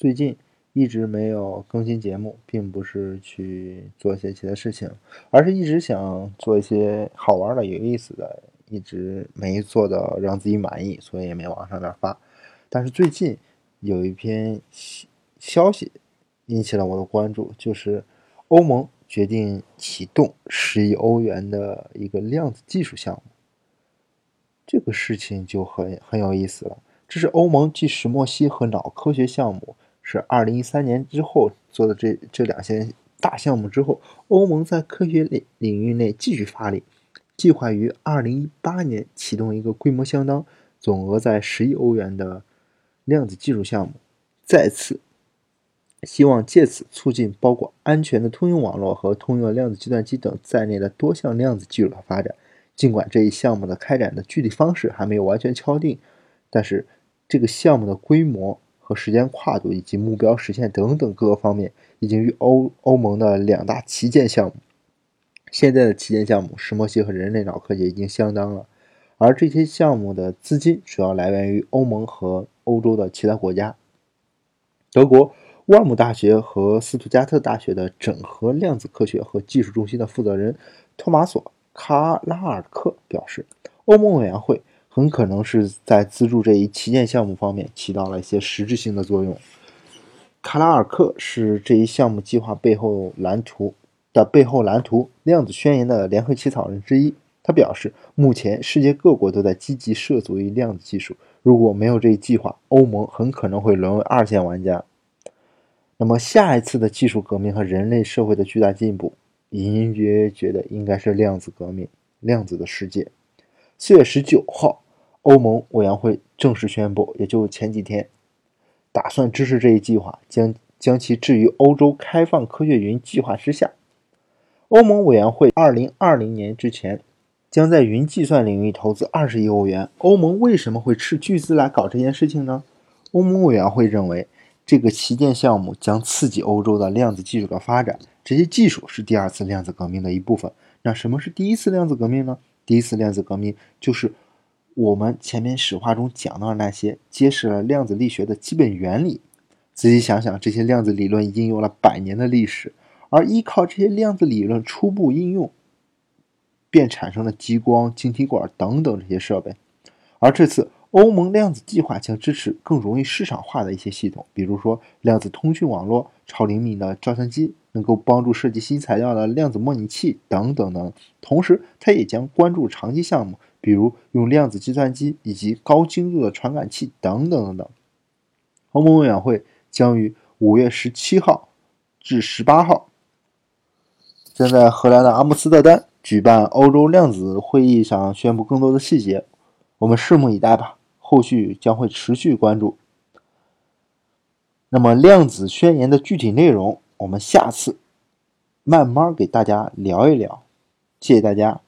最近一直没有更新节目，并不是去做一些其他事情，而是一直想做一些好玩的、有意思的，一直没做到让自己满意，所以也没往上面发。但是最近有一篇消息引起了我的关注，就是欧盟决定启动十亿欧元的一个量子技术项目。这个事情就很很有意思了。这是欧盟继石墨烯和脑科学项目是二零一三年之后做的这这两项大项目之后，欧盟在科学领领域内继续发力，计划于二零一八年启动一个规模相当、总额在十亿欧元的量子技术项目，再次希望借此促进包括安全的通用网络和通用量子计算机等在内的多项量子技术的发展。尽管这一项目的开展的具体方式还没有完全敲定，但是这个项目的规模和时间跨度以及目标实现等等各个方面，已经与欧欧盟的两大旗舰项目，现在的旗舰项目石墨烯和人类脑科学已经相当了。而这些项目的资金主要来源于欧盟和欧洲的其他国家。德国万姆大学和斯图加特大学的整合量子科学和技术中心的负责人托马索。卡拉尔克表示，欧盟委员会很可能是在资助这一旗舰项目方面起到了一些实质性的作用。卡拉尔克是这一项目计划背后蓝图的背后蓝图量子宣言的联合起草人之一。他表示，目前世界各国都在积极涉足于量子技术，如果没有这一计划，欧盟很可能会沦为二线玩家。那么，下一次的技术革命和人类社会的巨大进步。隐隐约约觉得应该是量子革命，量子的世界。四月十九号，欧盟委员会正式宣布，也就前几天，打算支持这一计划，将将其置于欧洲开放科学云计划之下。欧盟委员会二零二零年之前，将在云计算领域投资二十亿欧元。欧盟为什么会斥巨资来搞这件事情呢？欧盟委员会认为。这个旗舰项目将刺激欧洲的量子技术的发展，这些技术是第二次量子革命的一部分。那什么是第一次量子革命呢？第一次量子革命就是我们前面史话中讲到的那些揭示了量子力学的基本原理。仔细想想，这些量子理论已经有了百年的历史，而依靠这些量子理论初步应用，便产生了激光、晶体管等等这些设备。而这次。欧盟量子计划将支持更容易市场化的一些系统，比如说量子通讯网络、超灵敏的照相机，能够帮助设计新材料的量子模拟器等等等。同时，它也将关注长期项目，比如用量子计算机以及高精度的传感器等等等等。欧盟委员会将于五月十七号至十八号，将在荷兰的阿姆斯特丹举办欧洲量子会议上宣布更多的细节，我们拭目以待吧。后续将会持续关注。那么量子宣言的具体内容，我们下次慢慢给大家聊一聊。谢谢大家。